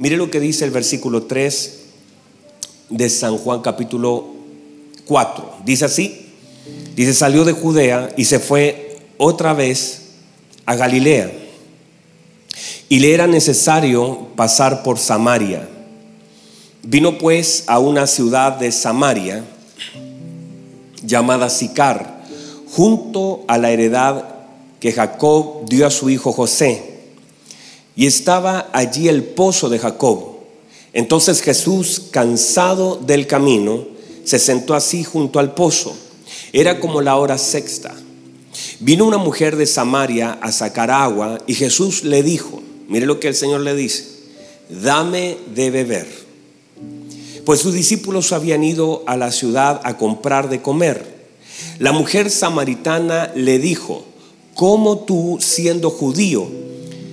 Mire lo que dice el versículo 3 de San Juan capítulo 4. Dice así, dice, salió de Judea y se fue otra vez a Galilea. Y le era necesario pasar por Samaria. Vino pues a una ciudad de Samaria llamada Sicar, junto a la heredad que Jacob dio a su hijo José. Y estaba allí el pozo de Jacob. Entonces Jesús, cansado del camino, se sentó así junto al pozo. Era como la hora sexta. Vino una mujer de Samaria a sacar agua y Jesús le dijo, mire lo que el Señor le dice, dame de beber. Pues sus discípulos habían ido a la ciudad a comprar de comer. La mujer samaritana le dijo, ¿cómo tú siendo judío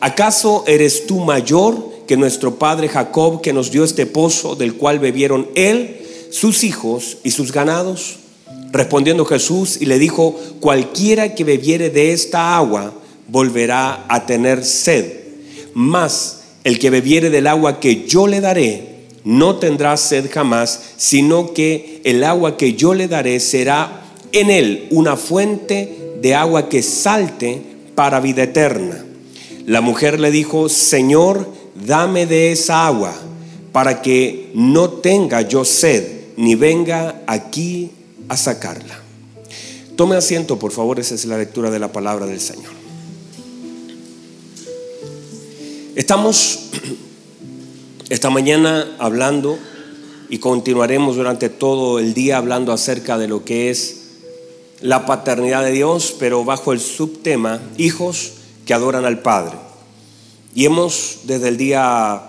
¿Acaso eres tú mayor que nuestro padre Jacob que nos dio este pozo del cual bebieron él, sus hijos y sus ganados? Respondiendo Jesús y le dijo, cualquiera que bebiere de esta agua volverá a tener sed, mas el que bebiere del agua que yo le daré no tendrá sed jamás, sino que el agua que yo le daré será en él una fuente de agua que salte para vida eterna. La mujer le dijo, Señor, dame de esa agua para que no tenga yo sed, ni venga aquí a sacarla. Tome asiento, por favor, esa es la lectura de la palabra del Señor. Estamos esta mañana hablando y continuaremos durante todo el día hablando acerca de lo que es la paternidad de Dios, pero bajo el subtema hijos que adoran al Padre. Y hemos desde el día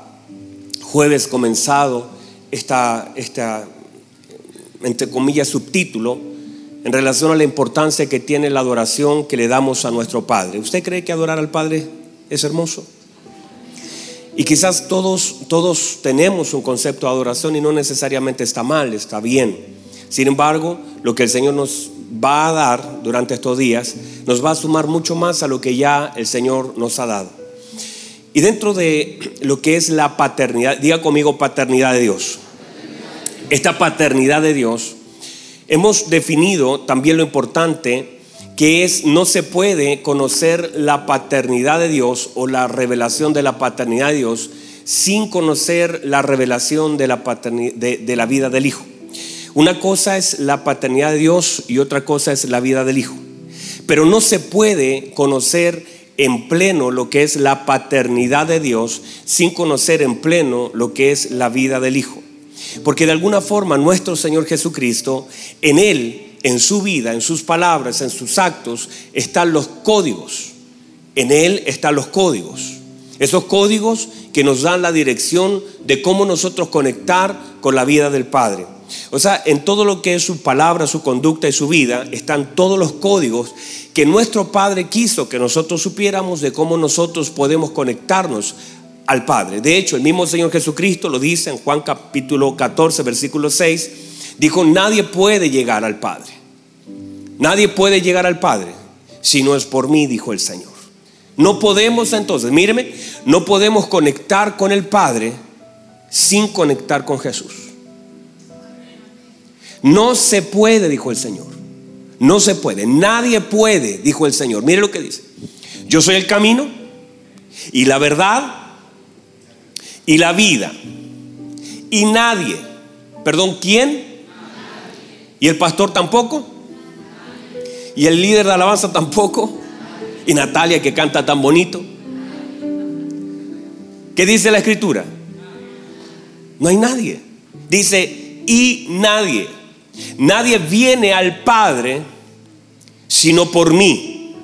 jueves comenzado esta, esta entre comillas, subtítulo en relación a la importancia que tiene la adoración que le damos a nuestro Padre. ¿Usted cree que adorar al Padre es hermoso? Y quizás todos, todos tenemos un concepto de adoración y no necesariamente está mal, está bien. Sin embargo, lo que el Señor nos va a dar durante estos días nos va a sumar mucho más a lo que ya el Señor nos ha dado. Y dentro de lo que es la paternidad, diga conmigo paternidad de Dios. Esta paternidad de Dios, hemos definido también lo importante que es no se puede conocer la paternidad de Dios o la revelación de la paternidad de Dios sin conocer la revelación de la, vida del Hijo. Una cosa es la paternidad de Dios y otra cosa es la vida del Hijo. Pero no se puede conocer en pleno lo que es la paternidad de Dios sin conocer en pleno lo que es la vida del Hijo. Porque de alguna forma nuestro Señor Jesucristo, en Él, en su vida, en sus palabras, en sus actos, están los códigos. En Él están los códigos. Esos códigos que nos dan la dirección de cómo nosotros conectar con la vida del Padre. O sea, en todo lo que es su palabra, su conducta y su vida, están todos los códigos que nuestro Padre quiso que nosotros supiéramos de cómo nosotros podemos conectarnos al Padre. De hecho, el mismo Señor Jesucristo lo dice en Juan capítulo 14, versículo 6, dijo, nadie puede llegar al Padre. Nadie puede llegar al Padre si no es por mí, dijo el Señor. No podemos entonces, míreme, no podemos conectar con el Padre sin conectar con Jesús. No se puede, dijo el Señor. No se puede. Nadie puede, dijo el Señor. Mire lo que dice. Yo soy el camino y la verdad y la vida. Y nadie, perdón, ¿quién? ¿Y el pastor tampoco? ¿Y el líder de alabanza tampoco? ¿Y Natalia que canta tan bonito? ¿Qué dice la escritura? No hay nadie. Dice, y nadie. Nadie viene al Padre sino por mí.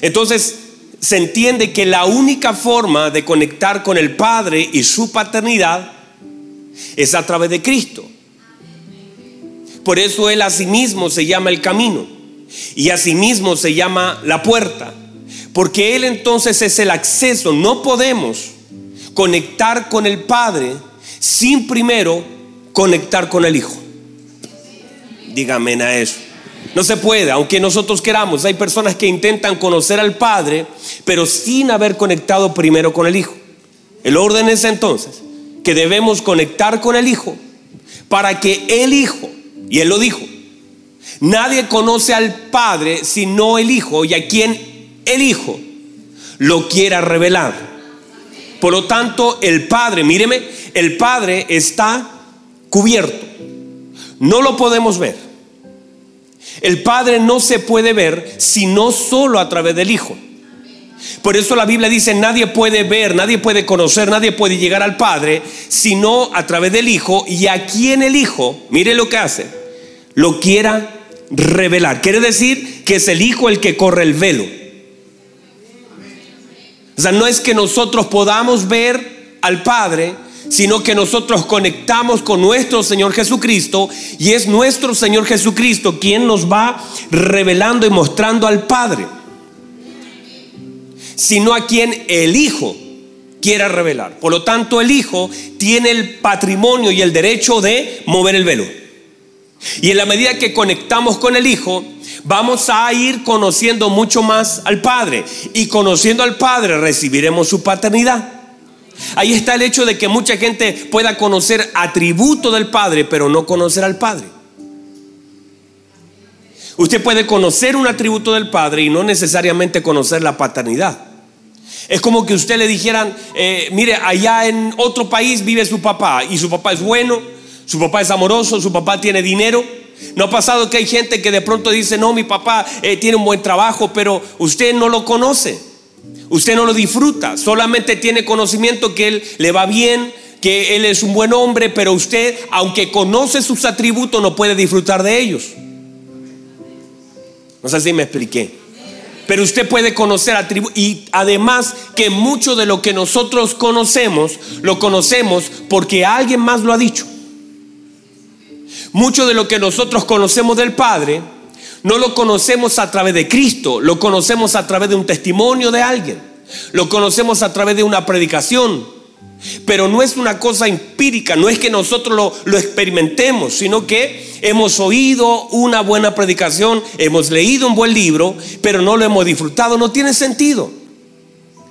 Entonces, se entiende que la única forma de conectar con el Padre y su paternidad es a través de Cristo. Por eso Él a sí se llama el camino y a sí se llama la puerta. Porque Él entonces es el acceso. No podemos conectar con el Padre sin primero conectar con el Hijo. Dígame a eso. No se puede, aunque nosotros queramos. Hay personas que intentan conocer al Padre, pero sin haber conectado primero con el Hijo. El orden es entonces que debemos conectar con el Hijo para que el Hijo, y Él lo dijo, nadie conoce al Padre sino el Hijo y a quien el Hijo lo quiera revelar. Por lo tanto, el Padre, míreme, el Padre está cubierto. No lo podemos ver. El Padre no se puede ver sino solo a través del Hijo. Por eso la Biblia dice, nadie puede ver, nadie puede conocer, nadie puede llegar al Padre, sino a través del Hijo y a quien el Hijo, mire lo que hace, lo quiera revelar. Quiere decir que es el Hijo el que corre el velo. O sea, no es que nosotros podamos ver al Padre, sino que nosotros conectamos con nuestro Señor Jesucristo y es nuestro Señor Jesucristo quien nos va revelando y mostrando al Padre sino a quien el Hijo quiera revelar. Por lo tanto, el Hijo tiene el patrimonio y el derecho de mover el velo. Y en la medida que conectamos con el Hijo, vamos a ir conociendo mucho más al Padre. Y conociendo al Padre recibiremos su paternidad. Ahí está el hecho de que mucha gente pueda conocer atributo del Padre, pero no conocer al Padre. Usted puede conocer un atributo del Padre y no necesariamente conocer la paternidad. Es como que usted le dijeran, eh, mire, allá en otro país vive su papá y su papá es bueno, su papá es amoroso, su papá tiene dinero. No ha pasado que hay gente que de pronto dice, no, mi papá eh, tiene un buen trabajo, pero usted no lo conoce, usted no lo disfruta, solamente tiene conocimiento que él le va bien, que él es un buen hombre, pero usted, aunque conoce sus atributos, no puede disfrutar de ellos. No sé si me expliqué. Pero usted puede conocer atributos y además que mucho de lo que nosotros conocemos, lo conocemos porque alguien más lo ha dicho. Mucho de lo que nosotros conocemos del Padre, no lo conocemos a través de Cristo, lo conocemos a través de un testimonio de alguien, lo conocemos a través de una predicación, pero no es una cosa empírica, no es que nosotros lo, lo, experimentemos, sino que hemos oído una buena predicación, hemos leído un buen libro, pero no lo hemos disfrutado. No tiene sentido.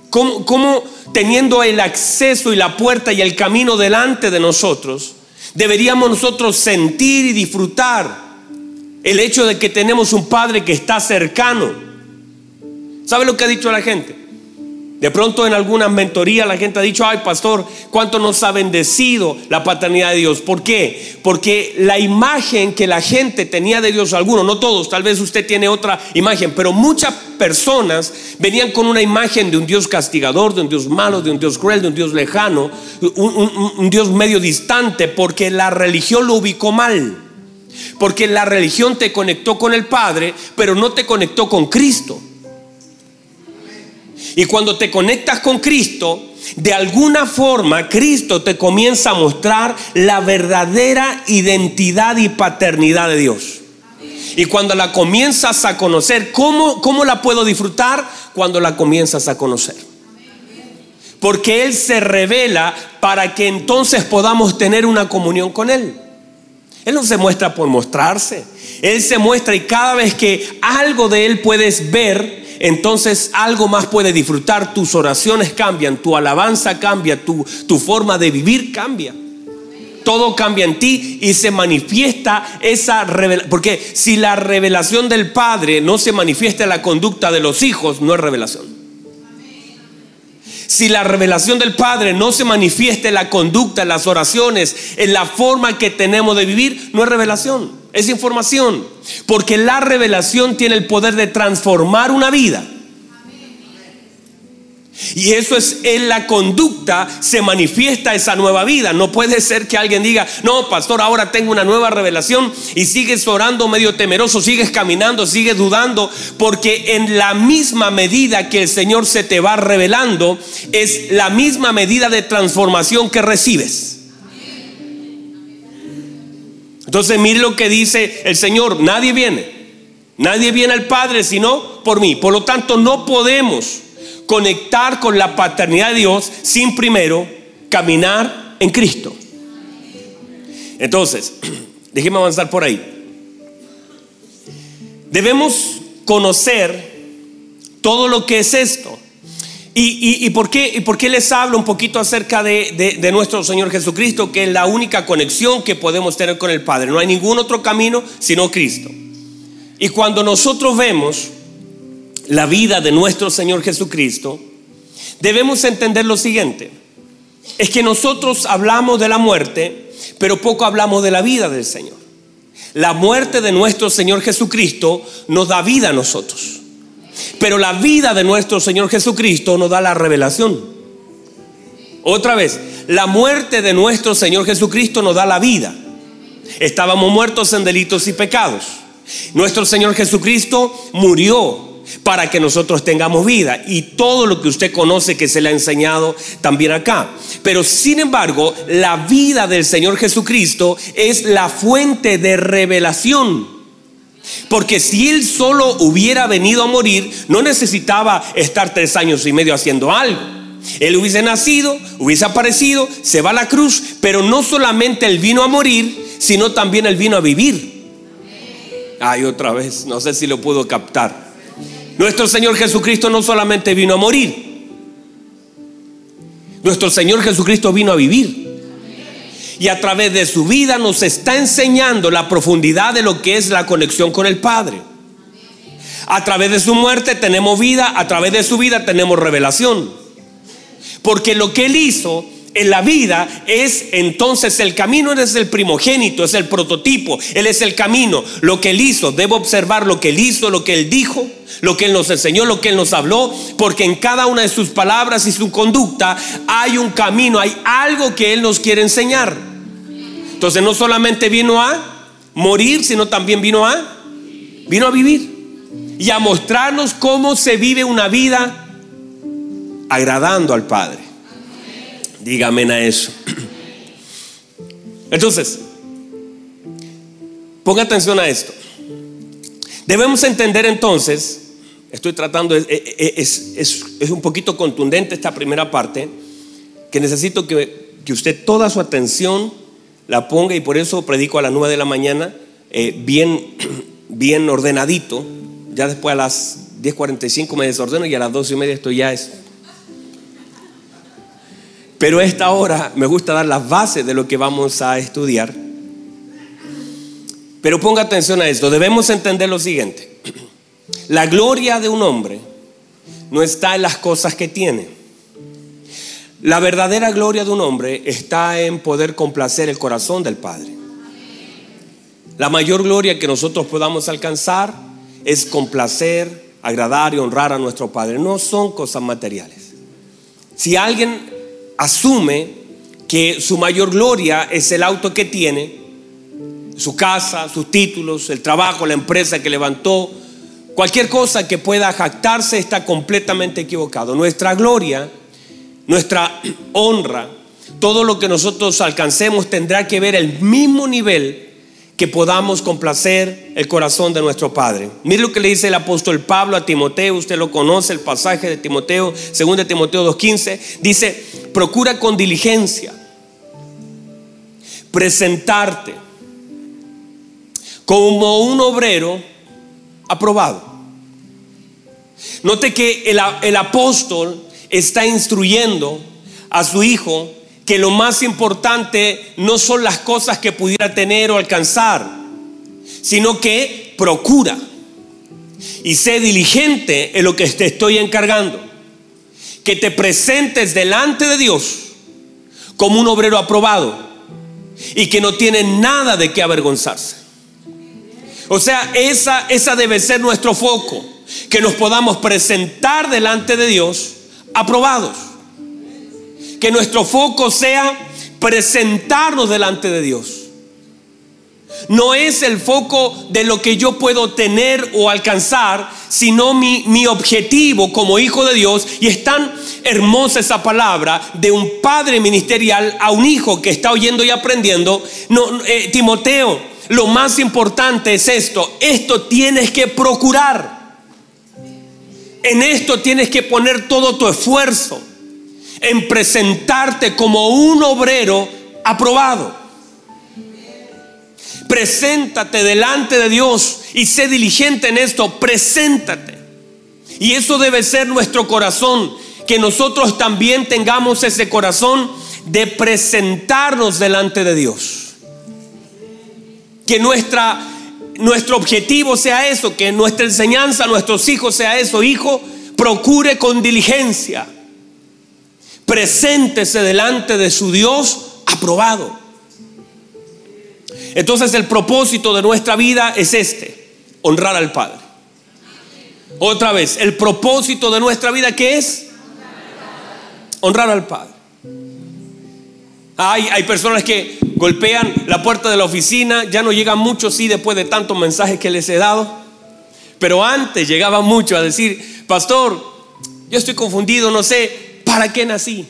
¿Cómo, cómo teniendo el acceso y la puerta y el camino delante de nosotros, deberíamos nosotros sentir y disfrutar el hecho de que tenemos un Padre que está cercano? ¿Sabe lo que ha dicho la gente? De pronto en alguna mentoría la gente ha dicho, ay pastor, ¿cuánto nos ha bendecido la paternidad de Dios? ¿Por qué? Porque la imagen que la gente tenía de Dios, algunos, no todos, tal vez usted tiene otra imagen, pero muchas personas venían con una imagen de un Dios castigador, de un Dios malo, de un Dios cruel, de un Dios lejano, un, un Dios medio distante, porque la religión lo ubicó mal. Porque la religión te conectó con el Padre, pero no te conectó con Cristo. Y cuando te conectas con Cristo, de alguna forma Cristo te comienza a mostrar la verdadera identidad y paternidad de Dios. Y cuando la comienzas a conocer, ¿cómo, ¿cómo la puedo disfrutar? Cuando la comienzas a conocer. Porque Él se revela para que entonces podamos tener una comunión con Él. Él no se muestra por mostrarse. Él se muestra y cada vez que algo de Él puedes ver, entonces algo más puede disfrutar, tus oraciones cambian, tu alabanza cambia, tu, tu forma de vivir cambia. Todo cambia en ti y se manifiesta esa revelación. Porque si la revelación del Padre no se manifiesta en la conducta de los hijos, no es revelación. Si la revelación del Padre no se manifiesta en la conducta, en las oraciones, en la forma que tenemos de vivir, no es revelación, es información. Porque la revelación tiene el poder de transformar una vida. Y eso es en la conducta se manifiesta esa nueva vida. No puede ser que alguien diga, no, pastor, ahora tengo una nueva revelación y sigues orando medio temeroso, sigues caminando, sigues dudando, porque en la misma medida que el Señor se te va revelando, es la misma medida de transformación que recibes. Entonces mire lo que dice el Señor, nadie viene, nadie viene al Padre sino por mí. Por lo tanto, no podemos conectar con la paternidad de Dios sin primero caminar en Cristo. Entonces, déjeme avanzar por ahí. Debemos conocer todo lo que es esto. ¿Y, por, qué, y por qué les hablo un poquito acerca de, de, nuestro Señor Jesucristo, que es la única conexión que podemos tener con el Padre? No hay ningún otro camino sino Cristo. Y cuando nosotros vemos la vida de nuestro Señor Jesucristo, debemos entender lo siguiente. Es que nosotros hablamos de la muerte, pero poco hablamos de la vida del Señor. La muerte de nuestro Señor Jesucristo nos da vida a nosotros. Pero la vida de nuestro Señor Jesucristo nos da la revelación. Otra vez, la muerte de nuestro Señor Jesucristo nos da la vida. Estábamos muertos en delitos y pecados. Nuestro Señor Jesucristo murió para que nosotros tengamos vida. Y todo lo que usted conoce que se le ha enseñado también acá. Pero sin embargo, la vida del Señor Jesucristo es la fuente de revelación. Porque si Él solo hubiera venido a morir, no necesitaba estar tres años y medio haciendo algo. Él hubiese nacido, hubiese aparecido, se va a la cruz, pero no solamente Él vino a morir, sino también Él vino a vivir. Ay, otra vez, no sé si lo puedo captar. Nuestro Señor Jesucristo no solamente vino a morir, nuestro Señor Jesucristo vino a vivir. Y a través de su vida nos está enseñando la profundidad de lo que es la conexión con el Padre. A través de su muerte tenemos vida, a través de su vida tenemos revelación. Porque lo que Él hizo en la vida es entonces el camino, Él es el primogénito, es el prototipo, Él es el camino. Lo que Él hizo, debo observar lo que Él hizo, lo que Él dijo, lo que Él nos enseñó, lo que Él nos habló, porque en cada una de sus palabras y su conducta hay un camino, hay algo que Él nos quiere enseñar. Entonces no solamente vino a morir, sino también vino a, vino a vivir y a mostrarnos cómo se vive una vida agradando al Padre. Dígame a eso. Entonces, ponga atención a esto. Debemos entender entonces, estoy tratando, es, es, un poquito contundente esta primera parte, que necesito que, que, usted toda su atención la ponga y por eso predico a las 9 de la mañana, eh, bien, bien ordenadito. Ya después a las 10.45 me desordeno y a las 12 y media esto ya es pero esta hora me gusta dar las bases de lo que vamos a estudiar. Pero ponga atención a esto, debemos entender lo siguiente. La gloria de un hombre no está en las cosas que tiene. La verdadera gloria de un hombre está en poder complacer el corazón del Padre. La mayor gloria que nosotros podamos alcanzar es complacer, agradar y honrar a nuestro Padre. No son cosas materiales. Si alguien asume que su mayor gloria es el auto que tiene, su casa, sus títulos, el trabajo, la empresa que levantó, cualquier cosa que pueda jactarse está completamente equivocado. Nuestra gloria, nuestra honra, todo lo que nosotros alcancemos tendrá que ver el mismo nivel que podamos complacer el corazón de nuestro Padre. Mire lo que le dice el apóstol Pablo a Timoteo, usted lo conoce, el pasaje de Timoteo, según de Timoteo 2.15, dice, procura con diligencia presentarte como un obrero aprobado. Note que el, el apóstol está instruyendo a su hijo que lo más importante no son las cosas que pudiera tener o alcanzar, sino que procura y sé diligente en lo que te estoy encargando. Que te presentes delante de Dios como un obrero aprobado y que no tiene nada de qué avergonzarse. O sea, esa, esa debe ser nuestro foco, que nos podamos presentar delante de Dios aprobados. Que nuestro foco sea presentarnos delante de Dios. No es el foco de lo que yo puedo tener o alcanzar, sino mi, mi, objetivo como hijo de Dios. Y es tan hermosa esa palabra de un padre ministerial a un hijo que está oyendo y aprendiendo. No, eh, Timoteo, lo más importante es esto. Esto tienes que procurar. En esto tienes que poner todo tu esfuerzo en presentarte como un obrero aprobado. Preséntate delante de Dios y sé diligente en esto. Preséntate. Y eso debe ser nuestro corazón. Que nosotros también tengamos ese corazón de presentarnos delante de Dios. Que nuestra, nuestro objetivo sea eso. Que nuestra enseñanza a nuestros hijos sea eso. Hijo, procure con diligencia preséntese delante de su Dios aprobado. Entonces el propósito de nuestra vida es este, honrar al Padre. Otra vez, el propósito de nuestra vida ¿qué es? Honrar al Padre. Hay, hay personas que golpean la puerta de la oficina, ya no llegan muchos, sí, después de tantos mensajes que les he dado, pero antes llegaban muchos a decir, pastor, yo estoy confundido, no sé, ¿para qué nací?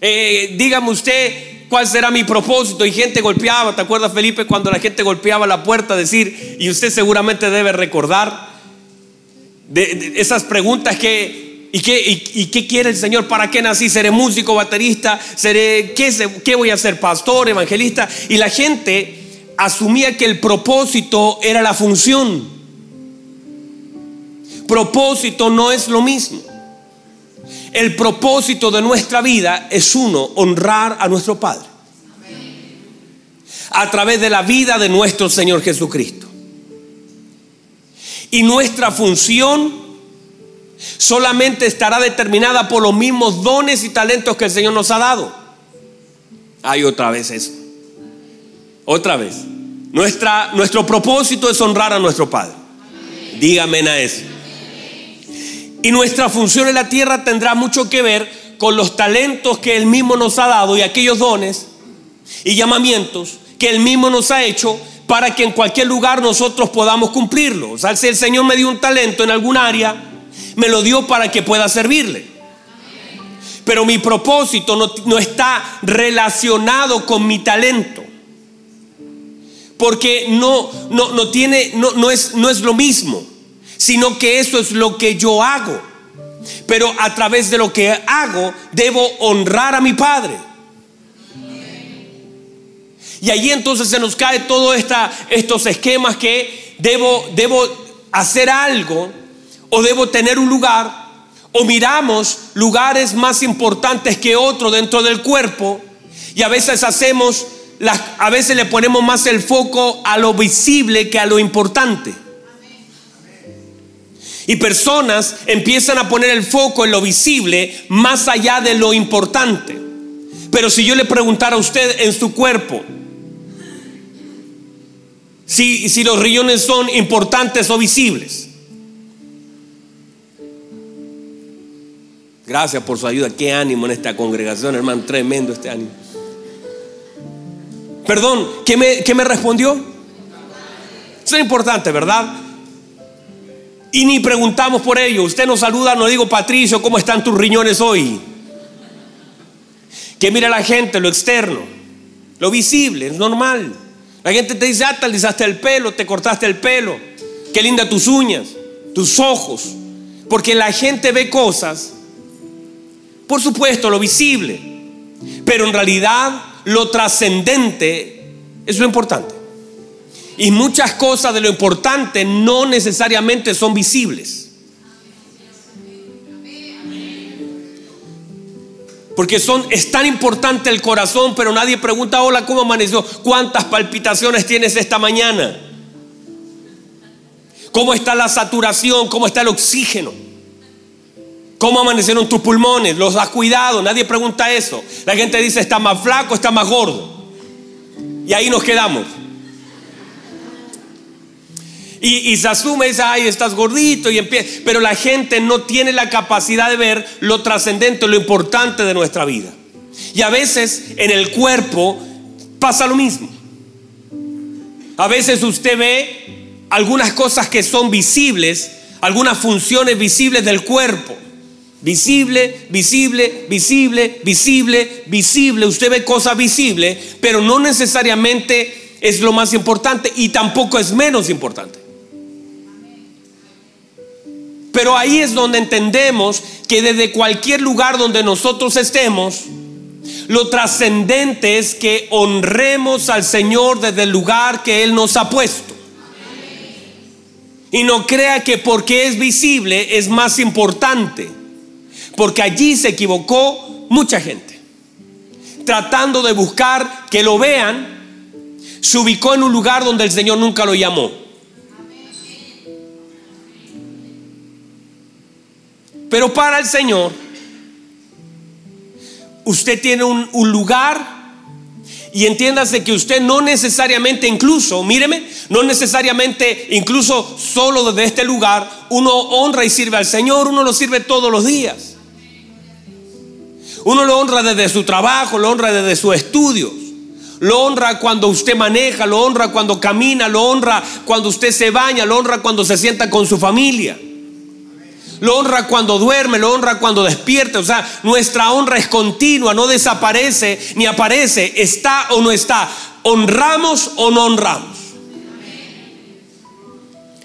Eh, dígame usted cuál será mi propósito. Y gente golpeaba, ¿te acuerdas Felipe cuando la gente golpeaba la puerta? Decir, y usted seguramente debe recordar esas preguntas que, ¿y qué, y, qué quiere el Señor? ¿Para qué nací? ¿Seré músico, baterista? ¿Seré, qué, qué voy a ser? ¿Pastor, evangelista? Y la gente asumía que el propósito era la función. Propósito no es lo mismo. El propósito de nuestra vida es uno, honrar a nuestro Padre. A través de la vida de nuestro Señor Jesucristo. Y nuestra función solamente estará determinada por los mismos dones y talentos que el Señor nos ha dado. Hay otra vez eso. Otra vez. Nuestra, nuestro propósito es honrar a nuestro Padre. Dígame a eso. Y nuestra función en la tierra tendrá mucho que ver con los talentos que Él mismo nos ha dado y aquellos dones y llamamientos que Él mismo nos ha hecho para que en cualquier lugar nosotros podamos cumplirlo. O sea, si el Señor me dio un talento en algún área, me lo dio para que pueda servirle. Pero mi propósito no, está relacionado con mi talento. Porque no, no, no tiene, no, no, es, no es lo mismo sino que eso es lo que yo hago. Pero a través de lo que hago, debo honrar a mi Padre. Y allí entonces se nos cae todos estos esquemas que debo, debo hacer algo o debo tener un lugar o miramos lugares más importantes que otro dentro del cuerpo y a veces hacemos, a veces le ponemos más el foco a lo visible que a lo importante. Y personas empiezan a poner el foco en lo visible más allá de lo importante. Pero si yo le preguntara a usted en su cuerpo, si, si los riñones son importantes o visibles. Gracias por su ayuda. Qué ánimo en esta congregación, hermano. Tremendo este ánimo. Perdón, ¿qué me, qué me respondió? Eso es importante, ¿verdad? Y ni preguntamos por ello. Usted nos saluda, no digo, Patricio, ¿cómo están tus riñones hoy? Que mira la gente, lo externo, lo visible, es normal. La gente te dice, ah, te el pelo, te cortaste el pelo, qué linda tus uñas, tus ojos. Porque la gente ve cosas, por supuesto, lo visible, pero en realidad lo trascendente es lo importante. Y muchas cosas de lo importante no necesariamente son visibles. Porque son, es tan importante el corazón, pero nadie pregunta, hola, ¿cómo amaneció? ¿Cuántas palpitaciones tienes esta mañana? ¿Cómo está la saturación? ¿Cómo está el oxígeno? ¿Cómo amanecieron tus pulmones? ¿Los has cuidado? Nadie pregunta eso. La gente dice, está más flaco, está más gordo. Y ahí nos quedamos. Y, se asume, dice, ay, estás gordito y empieza. Pero la gente no tiene la capacidad de ver lo trascendente, lo importante de nuestra vida. Y a veces en el cuerpo pasa lo mismo. A veces usted ve algunas cosas que son visibles, algunas funciones visibles del cuerpo. Visible, visible, visible, visible, visible. Usted ve cosas visibles, pero no necesariamente es lo más importante y tampoco es menos importante. Pero ahí es donde entendemos que desde cualquier lugar donde nosotros estemos, lo trascendente es que honremos al Señor desde el lugar que Él nos ha puesto. Y no crea que porque es visible es más importante. Porque allí se equivocó mucha gente. Tratando de buscar que lo vean, se ubicó en un lugar donde el Señor nunca lo llamó. Pero para el Señor, usted tiene un, lugar y entiéndase que usted no necesariamente, incluso, míreme, no necesariamente, incluso solo desde este lugar, uno honra y sirve al Señor, uno lo sirve todos los días. Uno lo honra desde su trabajo, lo honra desde sus estudios. Lo honra cuando usted maneja, lo honra cuando camina, lo honra cuando usted se baña, lo honra cuando se sienta con su familia lo honra cuando duerme, lo honra cuando despierta. O sea, nuestra honra es continua, no desaparece ni aparece, está o no está. Honramos o no honramos.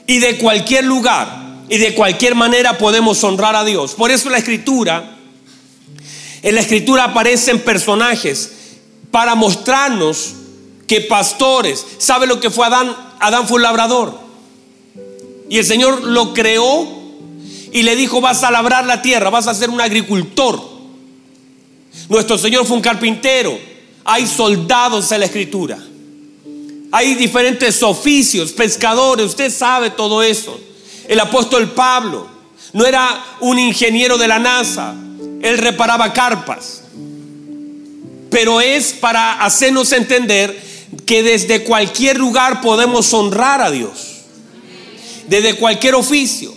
Y de cualquier lugar y de cualquier manera podemos honrar a Dios. Por eso la escritura, en la escritura aparecen personajes para mostrarnos que pastores, ¿sabe lo que fue Adán? Adán fue un labrador. Y el Señor lo creó y le dijo, vas a labrar la tierra, vas a ser un agricultor. Nuestro Señor fue un carpintero. Hay soldados en la escritura. Hay diferentes oficios, pescadores, usted sabe todo eso. El apóstol Pablo no era un ingeniero de la NASA, él reparaba carpas. Pero es para hacernos entender que desde cualquier lugar podemos honrar a Dios. Desde cualquier oficio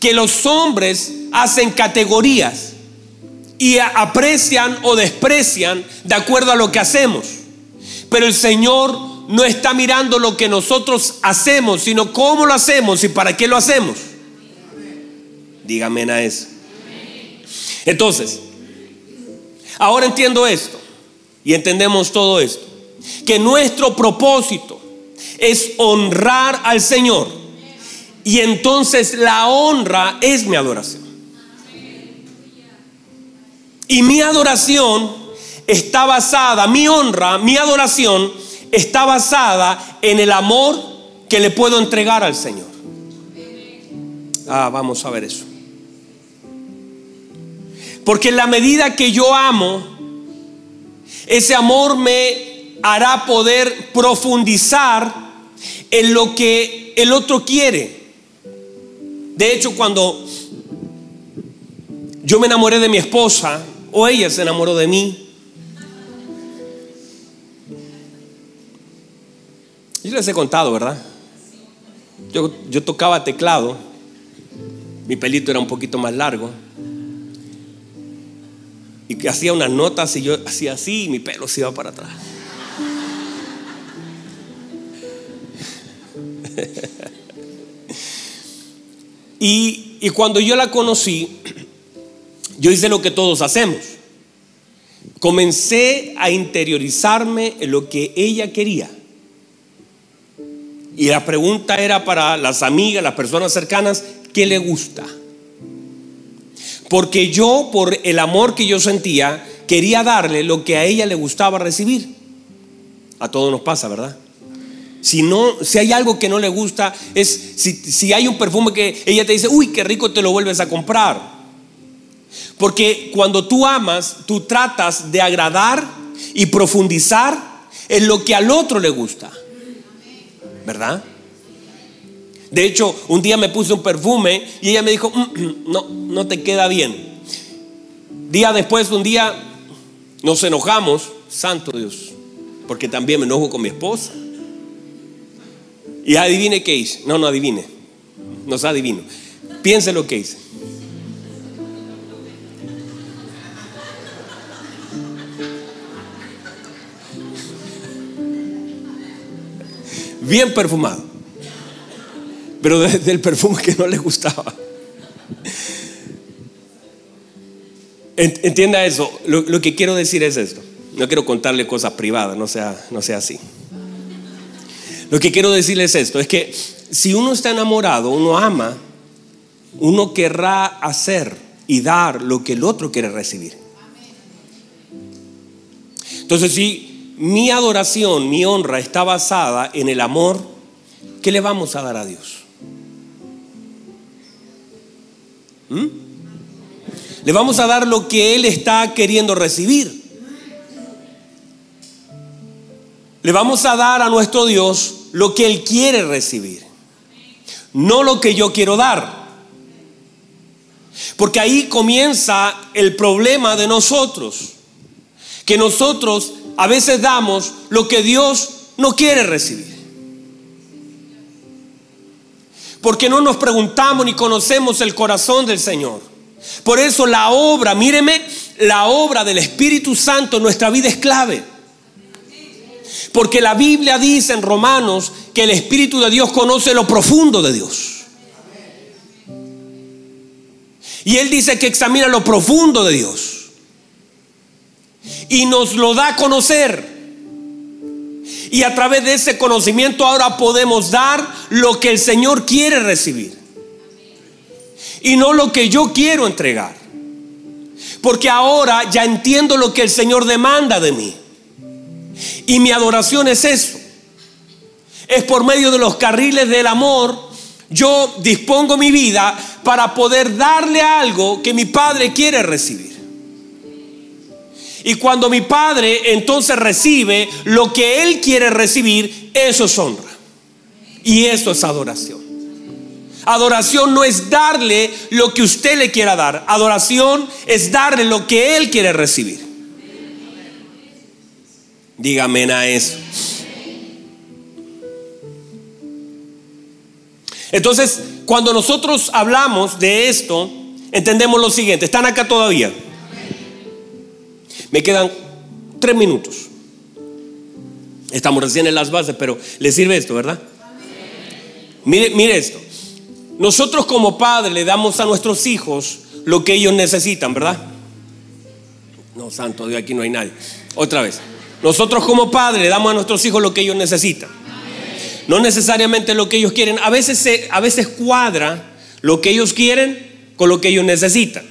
que los hombres hacen categorías y aprecian o desprecian de acuerdo a lo que hacemos. Pero el Señor no está mirando lo que nosotros hacemos, sino cómo lo hacemos y para qué lo hacemos. Dígame a eso. Entonces, ahora entiendo esto y entendemos todo esto. Que nuestro propósito es honrar al Señor y entonces la honra es mi adoración. Y mi adoración está basada, mi honra, mi adoración está basada en el amor que le puedo entregar al Señor. Ah, vamos a ver eso. Porque en la medida que yo amo, ese amor me hará poder profundizar en lo que el otro quiere. De hecho, cuando yo me enamoré de mi esposa, o ella se enamoró de mí, yo les he contado, ¿verdad? Yo, yo tocaba teclado, mi pelito era un poquito más largo, y que hacía unas notas y yo hacía así y mi pelo se iba para atrás. Y, cuando yo la conocí, yo hice lo que todos hacemos. Comencé a interiorizarme en lo que ella quería. Y la pregunta era para las amigas, las personas cercanas, ¿qué le gusta? Porque yo, por el amor que yo sentía, quería darle lo que a ella le gustaba recibir. A todos nos pasa, ¿verdad? Si no, si hay algo que no le gusta, es si, hay un perfume que ella te dice, uy, qué rico, te lo vuelves a comprar. Porque cuando tú amas, tú tratas de agradar y profundizar en lo que al otro le gusta. ¿Verdad? De hecho, un día me puse un perfume y ella me dijo, mm, mm, no, no te queda bien. Día después, un día, nos enojamos, santo Dios, porque también me enojo con mi esposa. Y adivine qué hice. No, no adivine. No se adivino. Piense lo que hice. Bien perfumado. Pero del perfume que no le gustaba. Entienda eso. Lo, que quiero decir es esto. No quiero contarle cosas privadas, no sea, no sea así. Lo que quiero decirle es esto, es que si uno está enamorado, uno ama, uno querrá hacer y dar lo que el otro quiere recibir. Entonces, si mi adoración, mi honra está basada en el amor, ¿qué le vamos a dar a Dios? ¿Mm? Le vamos a dar lo que Él está queriendo recibir. Le vamos a dar a nuestro Dios lo que Él quiere recibir. No lo que yo quiero dar. Porque ahí comienza el problema de nosotros. Que nosotros a veces damos lo que Dios no quiere recibir. Porque no nos preguntamos ni conocemos el corazón del Señor. Por eso la obra, míreme, la obra del Espíritu Santo en nuestra vida es clave. Porque la Biblia dice en Romanos que el Espíritu de Dios conoce lo profundo de Dios. Y Él dice que examina lo profundo de Dios. Y nos lo da a conocer. Y a través de ese conocimiento ahora podemos dar lo que el Señor quiere recibir y no lo que yo quiero entregar. Porque ahora ya entiendo lo que el Señor demanda de mí. Y mi adoración es eso. Es por medio de los carriles del amor, yo dispongo mi vida para poder darle algo que mi Padre quiere recibir. Y cuando mi Padre entonces recibe lo que Él quiere recibir, eso es honra. Y eso es adoración. Adoración no es darle lo que usted le quiera dar. Adoración es darle lo que Él quiere recibir. Dígame a eso. Entonces, cuando nosotros hablamos de esto, entendemos lo siguiente. ¿Están acá todavía? Me quedan tres minutos. Estamos recién en las bases, pero le sirve esto, ¿verdad? Mire, mire esto. Nosotros como padres le damos a nuestros hijos lo que ellos necesitan, ¿verdad? No, santo Dios, aquí no hay nadie. Otra vez. Nosotros como padres damos a nuestros hijos lo que ellos necesitan. No necesariamente lo que ellos quieren. A veces, se, a veces cuadra lo que ellos quieren con lo que ellos necesitan.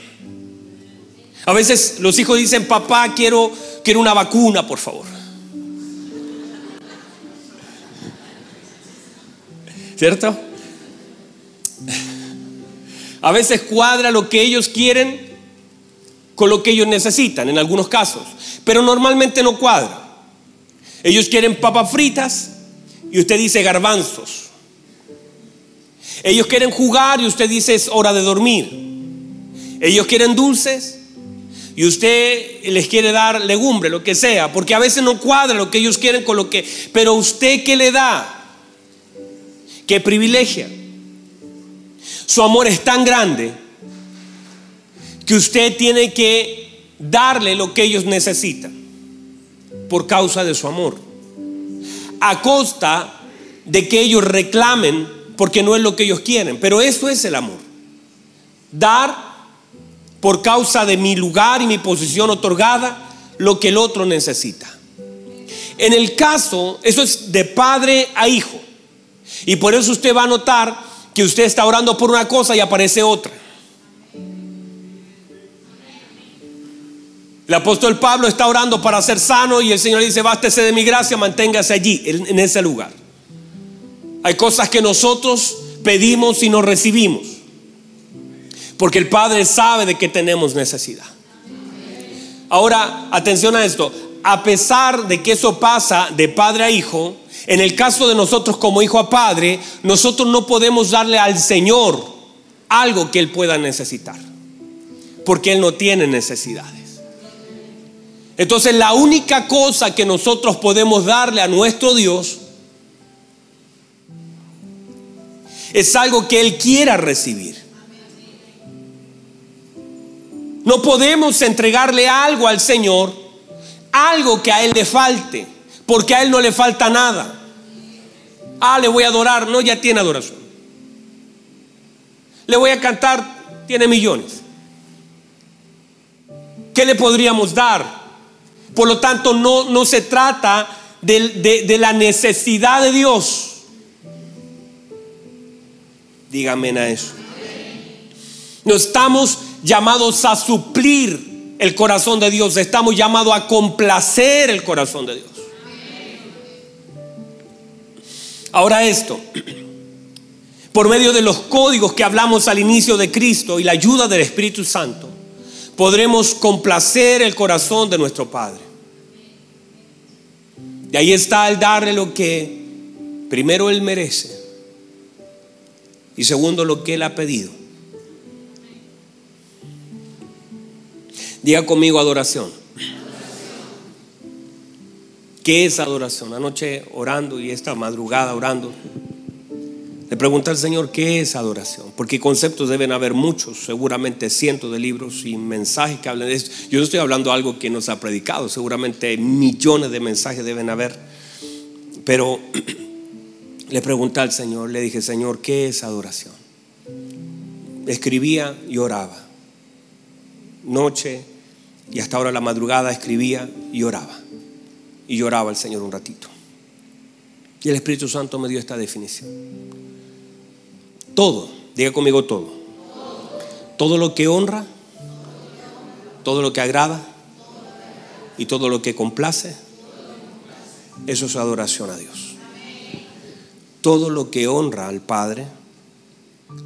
A veces los hijos dicen, papá, quiero, quiero una vacuna, por favor. ¿Cierto? A veces cuadra lo que ellos quieren con lo que ellos necesitan, en algunos casos. Pero normalmente no cuadra. Ellos quieren papas fritas y usted dice garbanzos. Ellos quieren jugar y usted dice es hora de dormir. Ellos quieren dulces y usted les quiere dar legumbre, lo que sea, porque a veces no cuadra lo que ellos quieren con lo que... Pero usted qué le da, qué privilegia. Su amor es tan grande que usted tiene que darle lo que ellos necesitan por causa de su amor. A costa de que ellos reclamen porque no es lo que ellos quieren. Pero eso es el amor. Dar por causa de mi lugar y mi posición otorgada lo que el otro necesita. En el caso, eso es de padre a hijo. Y por eso usted va a notar que usted está orando por una cosa y aparece otra. El apóstol Pablo está orando para ser sano y el Señor dice, bástese de mi gracia, manténgase allí, en ese lugar. Hay cosas que nosotros pedimos y no recibimos. Porque el Padre sabe de que tenemos necesidad. Ahora, atención a esto. A pesar de que eso pasa de padre a hijo, en el caso de nosotros como hijo a padre, nosotros no podemos darle al Señor algo que Él pueda necesitar, porque Él no tiene necesidades. Entonces la única cosa que nosotros podemos darle a nuestro Dios es algo que Él quiera recibir. No podemos entregarle algo al Señor, algo que a Él le falte, porque a Él no le falta nada. Ah, le voy a adorar, no, ya tiene adoración. Le voy a cantar, tiene millones. ¿Qué le podríamos dar? Por lo tanto, no, no se trata de, de la necesidad de Dios. Dígame a eso. No estamos llamados a suplir el corazón de Dios, estamos llamados a complacer el corazón de Dios. Ahora esto, por medio de los códigos que hablamos al inicio de Cristo y la ayuda del Espíritu Santo, podremos complacer el corazón de nuestro Padre. Y ahí está el darle lo que primero Él merece y segundo lo que Él ha pedido. Diga conmigo adoración. ¿Qué es adoración? Anoche orando y esta madrugada orando, le pregunté al Señor qué es adoración, porque conceptos deben haber muchos, seguramente cientos de libros y mensajes que hablen de esto. Yo no estoy hablando de algo que nos ha predicado, seguramente millones de mensajes deben haber, pero le pregunté al Señor, le dije, Señor, ¿qué es adoración? Escribía y oraba. Noche y hasta ahora la madrugada escribía y oraba. Y lloraba al Señor un ratito. Y el Espíritu Santo me dio esta definición. Todo, diga conmigo todo. Todo lo que honra, todo lo que agrada y todo lo que complace, eso es adoración a Dios todo lo que honra al Padre,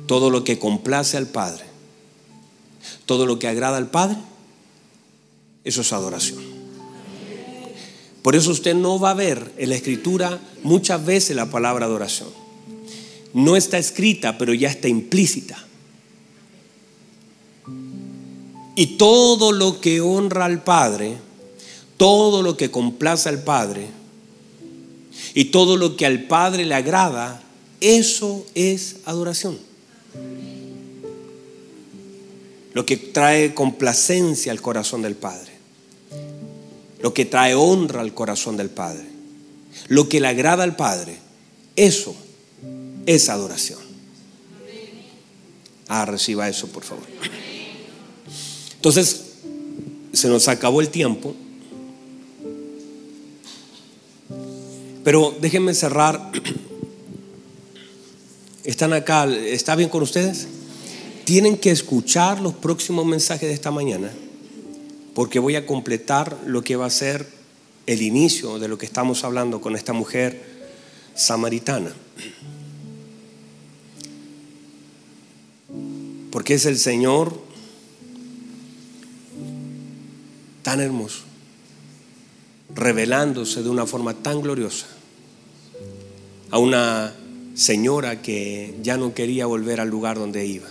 todo lo que complace al Padre, todo lo que agrada al Padre, eso es adoración. Por eso usted no va a ver en la escritura muchas veces la palabra adoración. No está escrita, pero ya está implícita. Y todo lo que honra al Padre, todo lo que complace al Padre, y todo lo que al Padre le agrada, eso es adoración. Lo que trae complacencia al corazón del Padre. Lo que trae honra al corazón del Padre. Lo que le agrada al Padre. Eso es adoración. Ah, reciba eso, por favor. Entonces, se nos acabó el tiempo. Pero déjenme cerrar. ¿Están acá? ¿Está bien con ustedes? Tienen que escuchar los próximos mensajes de esta mañana porque voy a completar lo que va a ser el inicio de lo que estamos hablando con esta mujer samaritana. Porque es el Señor tan hermoso, revelándose de una forma tan gloriosa a una señora que ya no quería volver al lugar donde iba.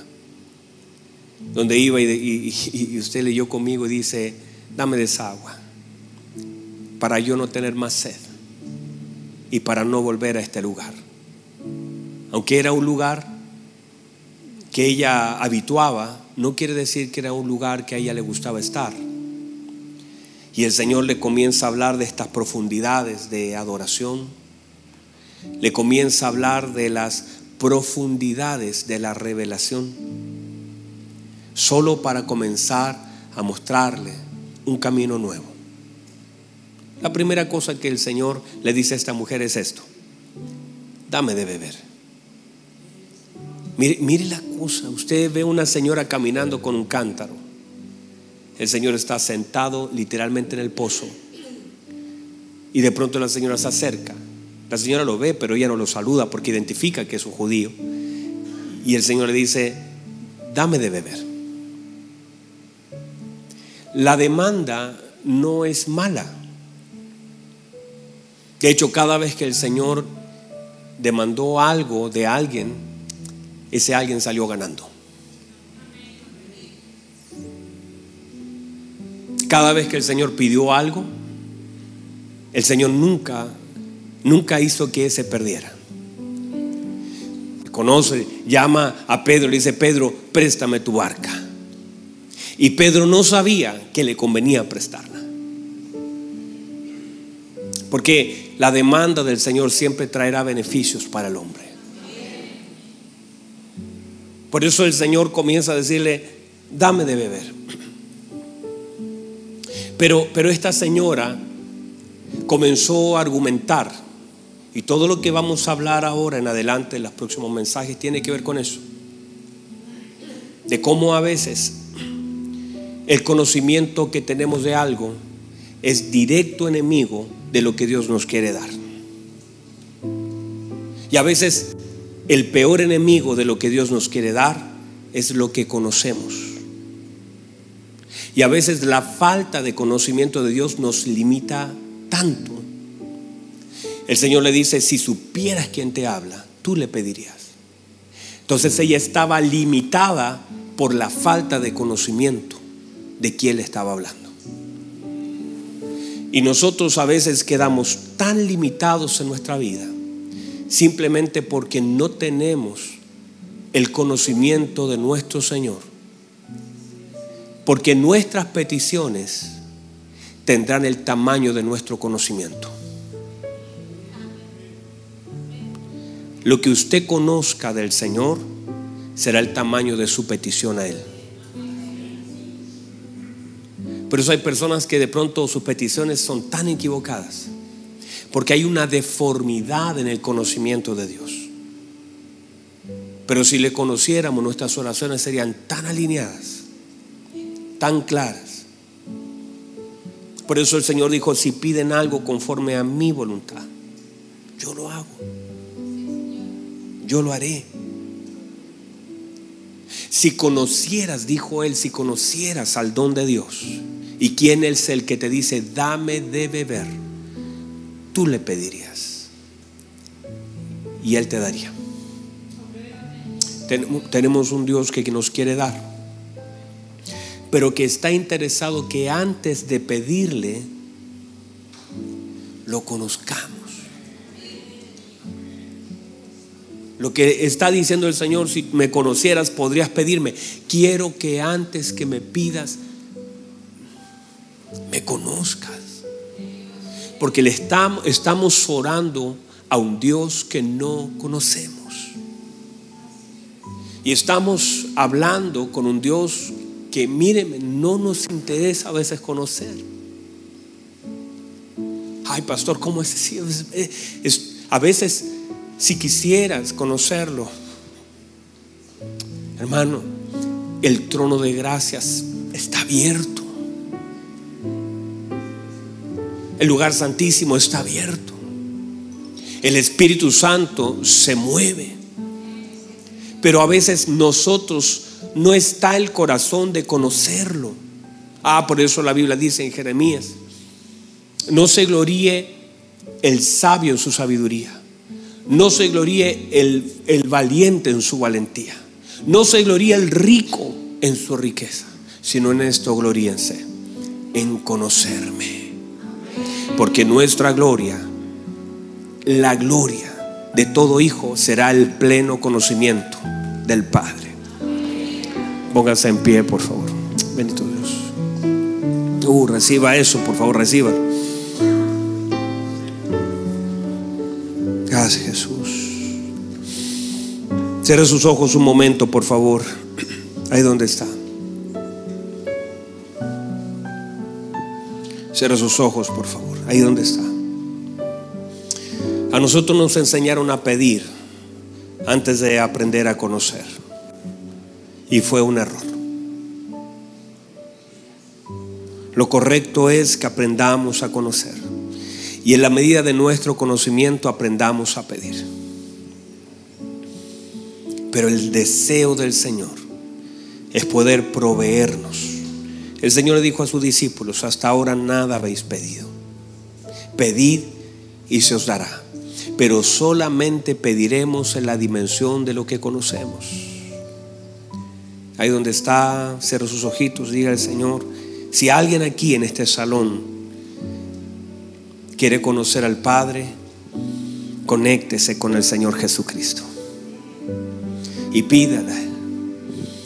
Donde iba y, usted leyó conmigo y dice, dame de esa agua para yo no tener más sed y para no volver a este lugar. Aunque era un lugar que ella habituaba, no quiere decir que era un lugar que a ella le gustaba estar. Y el Señor le comienza a hablar de estas profundidades de adoración, le comienza a hablar de las profundidades de la revelación, solo para comenzar a mostrarle un camino nuevo. La primera cosa que el Señor le dice a esta mujer es esto, dame de beber. Mire, la cosa, usted ve una señora caminando con un cántaro. El Señor está sentado literalmente en el pozo y de pronto la señora se acerca la señora lo ve, pero ella no lo saluda porque identifica que es un judío. Y el Señor le dice, dame de beber. La demanda no es mala. De hecho, cada vez que el Señor demandó algo de alguien, ese alguien salió ganando. Cada vez que el Señor pidió algo, el Señor nunca nunca hizo que se perdiera. conoce, llama a Pedro, le dice, Pedro, préstame tu barca. Y Pedro no sabía que le convenía prestarla. Porque la demanda del Señor siempre traerá beneficios para el hombre. Por eso el Señor comienza a decirle, dame de beber. Pero, pero esta señora comenzó a argumentar, y todo lo que vamos a hablar ahora en adelante en los próximos mensajes tiene que ver con eso. De cómo a veces el conocimiento que tenemos de algo es directo enemigo de lo que Dios nos quiere dar. Y a veces el peor enemigo de lo que Dios nos quiere dar es lo que conocemos. Y a veces la falta de conocimiento de Dios nos limita tanto. El Señor le dice, si supieras quién te habla, tú le pedirías. Entonces ella estaba limitada por la falta de conocimiento de quién le estaba hablando. Y nosotros a veces quedamos tan limitados en nuestra vida simplemente porque no tenemos el conocimiento de nuestro Señor. Porque nuestras peticiones tendrán el tamaño de nuestro conocimiento. Lo que usted conozca del Señor será el tamaño de su petición a Él. Por eso hay personas que de pronto sus peticiones son tan equivocadas, porque hay una deformidad en el conocimiento de Dios. Pero si le conociéramos, nuestras oraciones serían tan alineadas, tan claras. Por eso el Señor dijo, si piden algo conforme a mi voluntad, yo lo hago. Yo lo haré. Si conocieras, dijo él, si conocieras al don de Dios, ¿Y quién es el que te dice, dame de beber? Tú le pedirías. Y Él te daría. tenemos un Dios que nos quiere dar. Pero que está interesado que antes de pedirle, lo conozcamos. Lo que está diciendo el Señor, si me conocieras, podrías pedirme. Quiero que antes que me pidas, me conozcas. Porque le estamos, estamos orando a un Dios que no conocemos. Y estamos hablando con un Dios que, míreme, no nos interesa a veces conocer. Ay, pastor, ¿cómo es? es a veces, si quisieras conocerlo, hermano, el trono de gracias está abierto. El lugar santísimo está abierto. El Espíritu Santo se mueve. Pero a veces nosotros no está el corazón de conocerlo. Ah, por eso la Biblia dice en Jeremías, no se gloríe el sabio en su sabiduría. No se gloríe el, valiente en su valentía. No se gloríe el rico en su riqueza, sino en esto gloríense, en conocerme porque nuestra gloria, la gloria de todo hijo será el pleno conocimiento del Padre. Pónganse en pie, por favor. Bendito Dios. Uh, reciba eso, por favor, reciba. Gracias, Jesús. Cierre sus ojos un momento, por favor. Ahí donde está. Cierre sus ojos, por favor. Ahí donde está. A nosotros nos enseñaron a pedir antes de aprender a conocer. Y fue un error. Lo correcto es que aprendamos a conocer. Y en la medida de nuestro conocimiento aprendamos a pedir. Pero el deseo del Señor es poder proveernos. El Señor le dijo a sus discípulos, hasta ahora nada habéis pedido pedid y se os dará. Pero solamente pediremos en la dimensión de lo que conocemos. Ahí donde está, cierra sus ojitos, diga al Señor, si alguien aquí en este salón quiere conocer al Padre, conéctese con el Señor Jesucristo. y pídale a Él.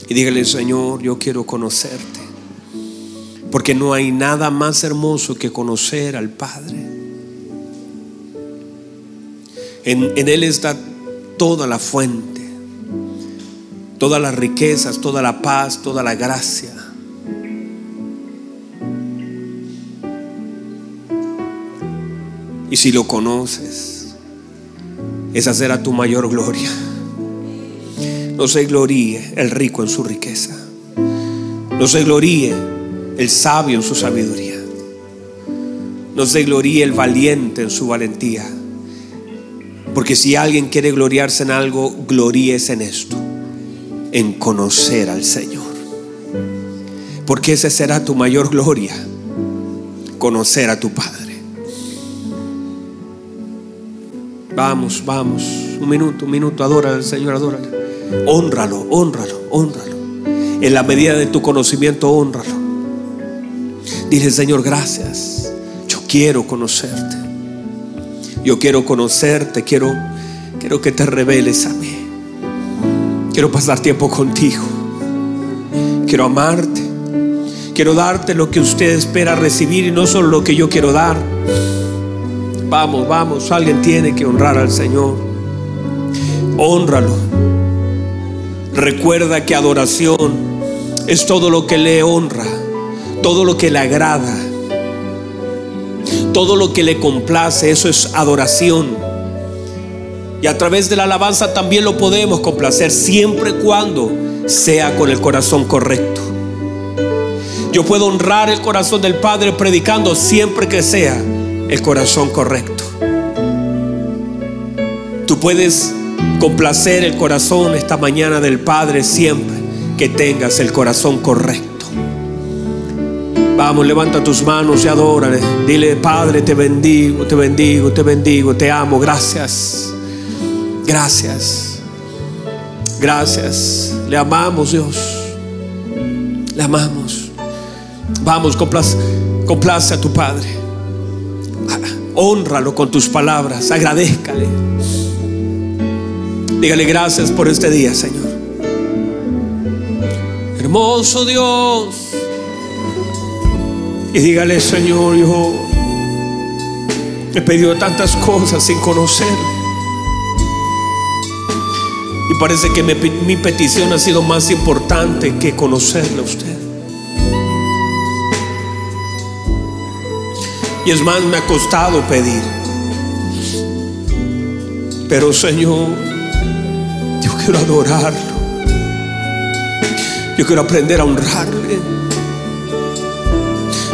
Y dígale, Señor, yo quiero conocerte. Porque no hay nada más hermoso que conocer al Padre. En, en Él está toda la fuente, todas las riquezas, toda la paz, toda la gracia. Y si lo conoces, esa será tu mayor gloria. No se gloríe el rico en su riqueza. No se gloríe el sabio en su sabiduría. No se gloríe el valiente en su valentía. Porque si alguien quiere gloriarse en algo, gloríese en esto, en conocer al Señor. Porque esa será tu mayor gloria, conocer a tu Padre. Vamos, vamos. Un minuto, un minuto. Adora al Señor, adórale. Honralo, honralo, honralo. En la medida de tu conocimiento, honralo. Dile, Señor, gracias. Yo quiero conocerte. Yo quiero conocerte. Quiero, quiero que te reveles a mí. Quiero pasar tiempo contigo. Quiero amarte. Quiero darte lo que usted espera recibir y no solo lo que yo quiero dar. Vamos, vamos, alguien tiene que honrar al Señor. Honralo. Recuerda que adoración es todo lo que le honra, todo lo que le agrada, todo lo que le complace, eso es adoración. Y a través de la alabanza también lo podemos complacer siempre y cuando sea con el corazón correcto. Yo puedo honrar el corazón del Padre predicando siempre que sea el corazón correcto. Tú puedes complacer el corazón esta mañana del Padre siempre que tengas el corazón correcto. Vamos, levanta tus manos y adórale. Dile, Padre, te bendigo, te bendigo, te bendigo, te amo. Gracias. Gracias. Gracias. Le amamos, Dios. Le amamos. Vamos, complace, a tu Padre. Honralo con tus palabras, agradezcale. Dígale gracias por este día, Señor. Hermoso Dios. Y dígale, Señor, yo he pedido tantas cosas sin conocerle. Y parece que mi, mi petición ha sido más importante que conocerle a usted. Y es más, me ha costado pedir. Pero Señor, yo quiero adorarlo. Yo quiero aprender a honrarle.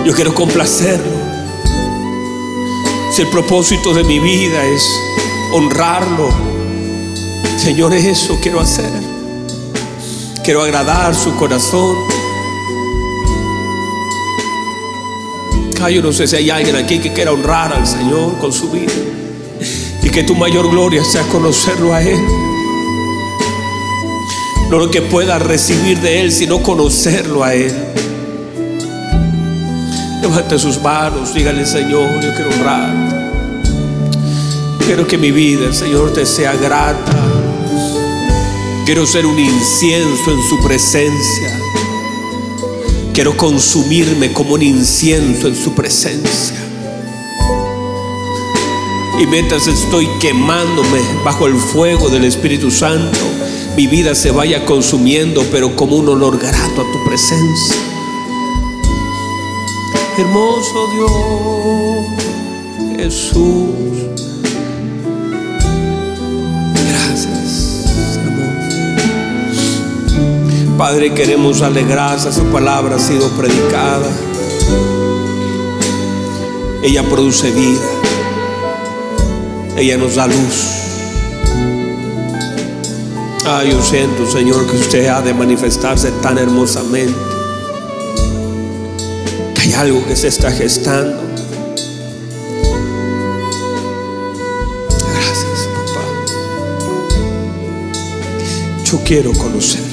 Yo quiero complacerlo. Si el propósito de mi vida es honrarlo, Señor, eso quiero hacer. Quiero agradar su corazón. yo no sé si hay alguien aquí que quiera honrar al Señor con su vida. Y que tu mayor gloria sea conocerlo a Él. No lo que pueda recibir de Él, sino conocerlo a Él. Levante sus manos, dígale Señor, yo quiero honrar. Quiero que mi vida, Señor, te sea grata. Quiero ser un incienso en su presencia. Quiero consumirme como un incienso en su presencia. Y mientras estoy quemándome bajo el fuego del Espíritu Santo, mi vida se vaya consumiendo, pero como un olor grato a tu presencia. Hermoso Dios, Jesús. Padre, queremos darle gracias. Su palabra ha sido predicada. Ella produce vida. Ella nos da luz. Ay, yo siento, Señor, que usted ha de manifestarse tan hermosamente. Algo que se está gestando. Gracias, papá. Yo quiero conocer.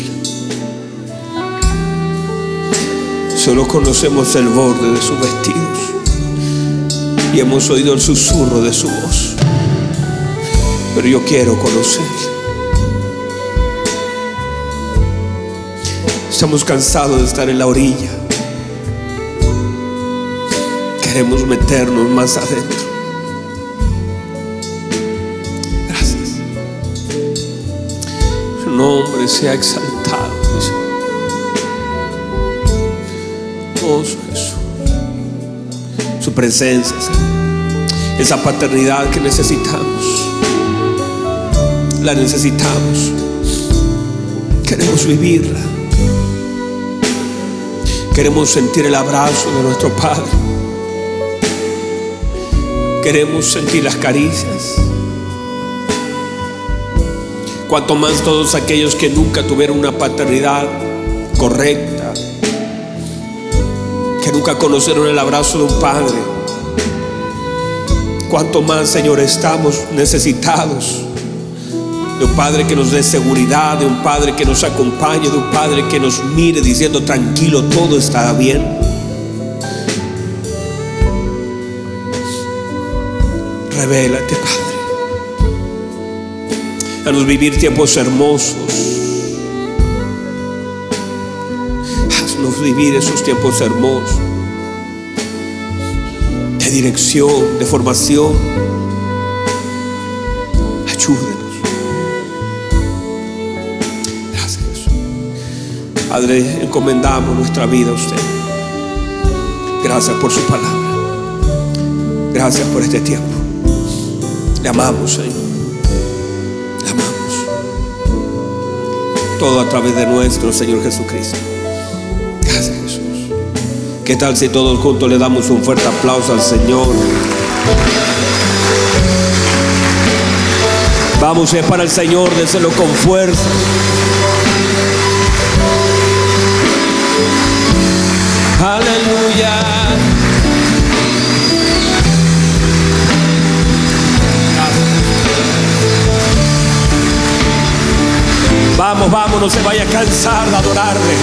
Solo conocemos el borde de sus vestidos y hemos oído el susurro de su voz. Pero yo quiero conocerle. Estamos cansados de estar en la orilla. Queremos meternos más adentro. Gracias. Su nombre sea exaltado. mi Señor. Oh, Jesús. Su presencia. Esa paternidad que necesitamos. La necesitamos. Queremos vivirla. Queremos sentir el abrazo de nuestro Padre. Queremos sentir las caricias. Cuanto más todos aquellos que nunca tuvieron una paternidad correcta, que nunca conocieron el abrazo de un Padre. Cuanto más, Señor, estamos necesitados de un Padre que nos dé seguridad, de un Padre que nos acompañe, de un Padre que nos mire diciendo tranquilo, todo está bien. Revélate, Padre. Haznos vivir tiempos hermosos. Haznos vivir esos tiempos hermosos de dirección, de formación. Ayúdenos. Gracias. Padre, encomendamos nuestra vida a usted. Gracias por su palabra. Gracias por este tiempo. Le amamos, Señor. Le amamos. Todo a través de nuestro Señor Jesucristo. Gracias, Jesús. ¿Qué tal si todos juntos le damos un fuerte aplauso al Señor? Vamos, es para el Señor, déselo con fuerza. Aleluya. Vamos, vamos, no se vaya a cansar de adorarle.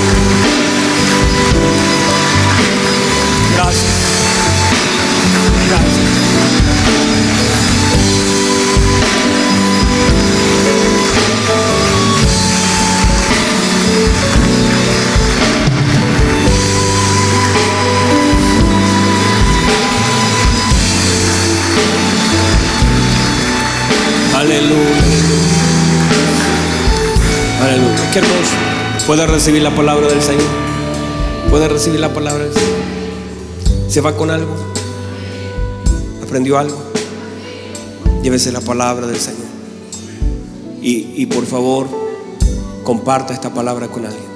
Gracias. Gracias. Aleluya. Qué hermoso. ¿Puede recibir la palabra del Señor? ¿Puede recibir la palabra del Señor? ¿Se va con algo? ¿Aprendió algo? Llévese la palabra del Señor. Y, y por favor, comparta esta palabra con alguien.